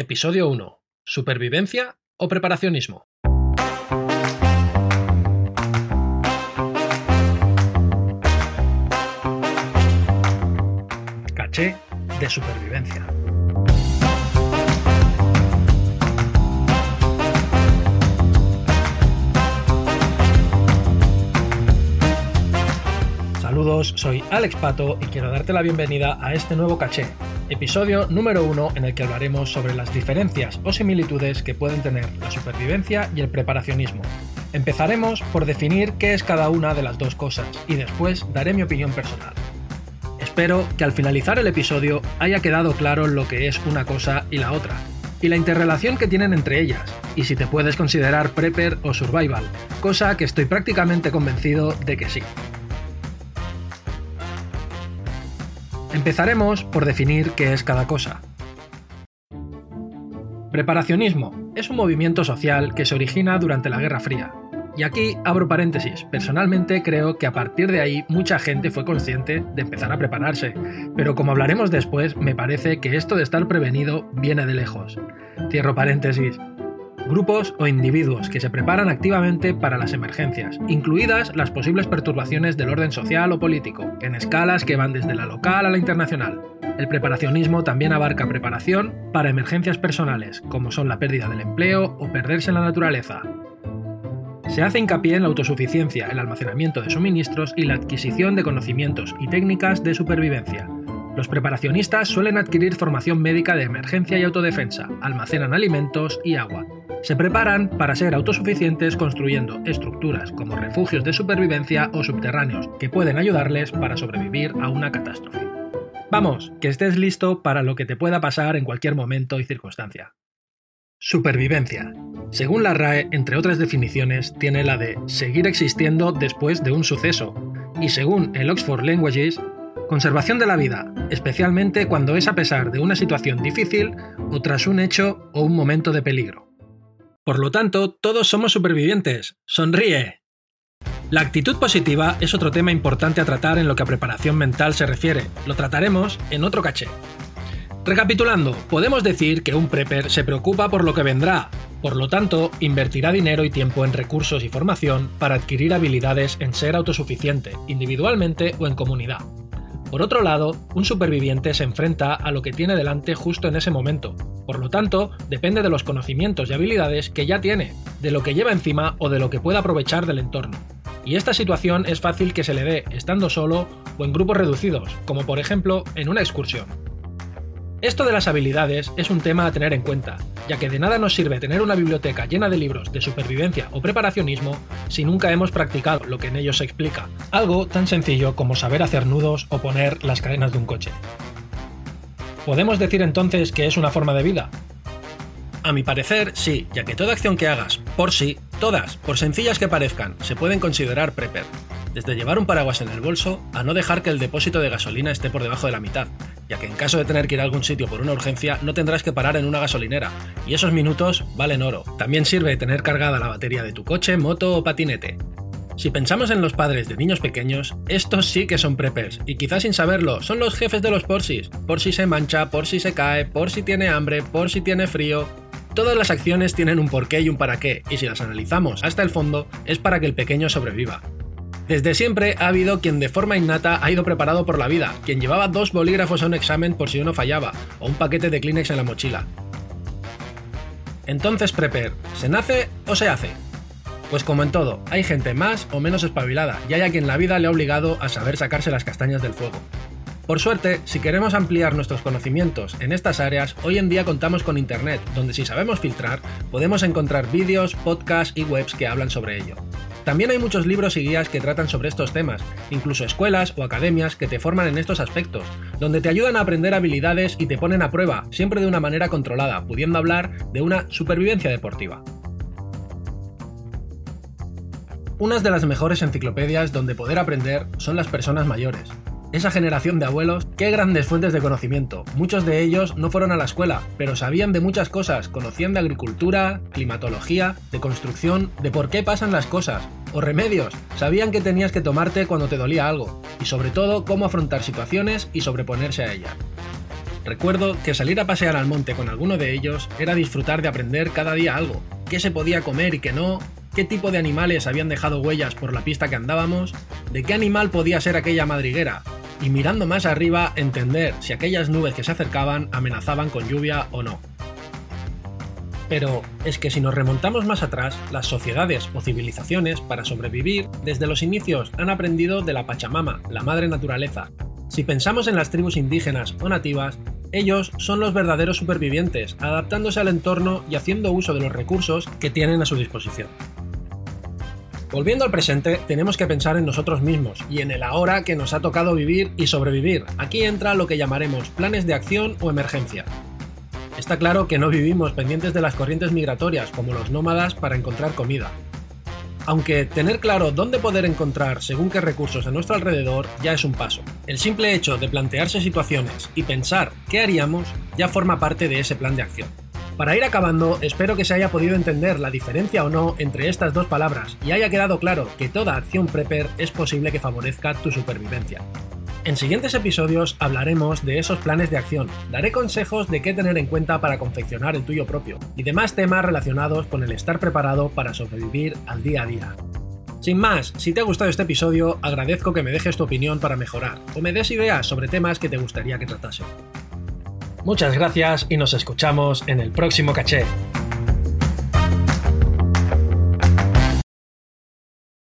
Episodio 1. ¿Supervivencia o preparacionismo? Caché de supervivencia. Saludos, soy Alex Pato y quiero darte la bienvenida a este nuevo caché, episodio número uno en el que hablaremos sobre las diferencias o similitudes que pueden tener la supervivencia y el preparacionismo. Empezaremos por definir qué es cada una de las dos cosas y después daré mi opinión personal. Espero que al finalizar el episodio haya quedado claro lo que es una cosa y la otra, y la interrelación que tienen entre ellas, y si te puedes considerar prepper o survival, cosa que estoy prácticamente convencido de que sí. Empezaremos por definir qué es cada cosa. Preparacionismo es un movimiento social que se origina durante la Guerra Fría. Y aquí abro paréntesis, personalmente creo que a partir de ahí mucha gente fue consciente de empezar a prepararse, pero como hablaremos después, me parece que esto de estar prevenido viene de lejos. Cierro paréntesis, grupos o individuos que se preparan activamente para las emergencias, incluidas las posibles perturbaciones del orden social o político, en escalas que van desde la local a la internacional. El preparacionismo también abarca preparación para emergencias personales, como son la pérdida del empleo o perderse en la naturaleza. Se hace hincapié en la autosuficiencia, el almacenamiento de suministros y la adquisición de conocimientos y técnicas de supervivencia, los preparacionistas suelen adquirir formación médica de emergencia y autodefensa, almacenan alimentos y agua. Se preparan para ser autosuficientes construyendo estructuras como refugios de supervivencia o subterráneos que pueden ayudarles para sobrevivir a una catástrofe. Vamos, que estés listo para lo que te pueda pasar en cualquier momento y circunstancia. Supervivencia. Según la RAE, entre otras definiciones, tiene la de seguir existiendo después de un suceso, y según el Oxford Languages, Conservación de la vida, especialmente cuando es a pesar de una situación difícil o tras un hecho o un momento de peligro. Por lo tanto, todos somos supervivientes. ¡Sonríe! La actitud positiva es otro tema importante a tratar en lo que a preparación mental se refiere. Lo trataremos en otro caché. Recapitulando, podemos decir que un prepper se preocupa por lo que vendrá, por lo tanto, invertirá dinero y tiempo en recursos y formación para adquirir habilidades en ser autosuficiente, individualmente o en comunidad. Por otro lado, un superviviente se enfrenta a lo que tiene delante justo en ese momento. Por lo tanto, depende de los conocimientos y habilidades que ya tiene, de lo que lleva encima o de lo que pueda aprovechar del entorno. Y esta situación es fácil que se le dé estando solo o en grupos reducidos, como por ejemplo en una excursión. Esto de las habilidades es un tema a tener en cuenta, ya que de nada nos sirve tener una biblioteca llena de libros de supervivencia o preparacionismo si nunca hemos practicado lo que en ellos se explica, algo tan sencillo como saber hacer nudos o poner las cadenas de un coche. ¿Podemos decir entonces que es una forma de vida? A mi parecer, sí, ya que toda acción que hagas, por sí, todas, por sencillas que parezcan, se pueden considerar prepper. Desde llevar un paraguas en el bolso a no dejar que el depósito de gasolina esté por debajo de la mitad, ya que en caso de tener que ir a algún sitio por una urgencia no tendrás que parar en una gasolinera, y esos minutos valen oro. También sirve tener cargada la batería de tu coche, moto o patinete. Si pensamos en los padres de niños pequeños, estos sí que son preppers, y quizás sin saberlo, son los jefes de los porsis, por si se mancha, por si se cae, por si tiene hambre, por si tiene frío. Todas las acciones tienen un porqué y un para qué, y si las analizamos hasta el fondo, es para que el pequeño sobreviva. Desde siempre ha habido quien de forma innata ha ido preparado por la vida, quien llevaba dos bolígrafos a un examen por si uno fallaba, o un paquete de Kleenex en la mochila. Entonces, Prepper, ¿se nace o se hace? Pues como en todo, hay gente más o menos espabilada, y hay a quien la vida le ha obligado a saber sacarse las castañas del fuego. Por suerte, si queremos ampliar nuestros conocimientos en estas áreas, hoy en día contamos con Internet, donde si sabemos filtrar, podemos encontrar vídeos, podcasts y webs que hablan sobre ello. También hay muchos libros y guías que tratan sobre estos temas, incluso escuelas o academias que te forman en estos aspectos, donde te ayudan a aprender habilidades y te ponen a prueba, siempre de una manera controlada, pudiendo hablar de una supervivencia deportiva. Unas de las mejores enciclopedias donde poder aprender son las personas mayores, esa generación de abuelos, qué grandes fuentes de conocimiento. Muchos de ellos no fueron a la escuela, pero sabían de muchas cosas, conocían de agricultura, climatología, de construcción, de por qué pasan las cosas, o remedios, sabían que tenías que tomarte cuando te dolía algo, y sobre todo cómo afrontar situaciones y sobreponerse a ellas. Recuerdo que salir a pasear al monte con alguno de ellos era disfrutar de aprender cada día algo, qué se podía comer y qué no, qué tipo de animales habían dejado huellas por la pista que andábamos, de qué animal podía ser aquella madriguera, y mirando más arriba entender si aquellas nubes que se acercaban amenazaban con lluvia o no. Pero es que si nos remontamos más atrás, las sociedades o civilizaciones, para sobrevivir, desde los inicios han aprendido de la Pachamama, la madre naturaleza. Si pensamos en las tribus indígenas o nativas, ellos son los verdaderos supervivientes, adaptándose al entorno y haciendo uso de los recursos que tienen a su disposición. Volviendo al presente, tenemos que pensar en nosotros mismos y en el ahora que nos ha tocado vivir y sobrevivir. Aquí entra lo que llamaremos planes de acción o emergencia. Está claro que no vivimos pendientes de las corrientes migratorias como los nómadas para encontrar comida. Aunque tener claro dónde poder encontrar según qué recursos a nuestro alrededor ya es un paso. El simple hecho de plantearse situaciones y pensar qué haríamos ya forma parte de ese plan de acción. Para ir acabando, espero que se haya podido entender la diferencia o no entre estas dos palabras y haya quedado claro que toda acción prepper es posible que favorezca tu supervivencia. En siguientes episodios hablaremos de esos planes de acción, daré consejos de qué tener en cuenta para confeccionar el tuyo propio y demás temas relacionados con el estar preparado para sobrevivir al día a día. Sin más, si te ha gustado este episodio, agradezco que me dejes tu opinión para mejorar o me des ideas sobre temas que te gustaría que tratase. Muchas gracias y nos escuchamos en el próximo caché.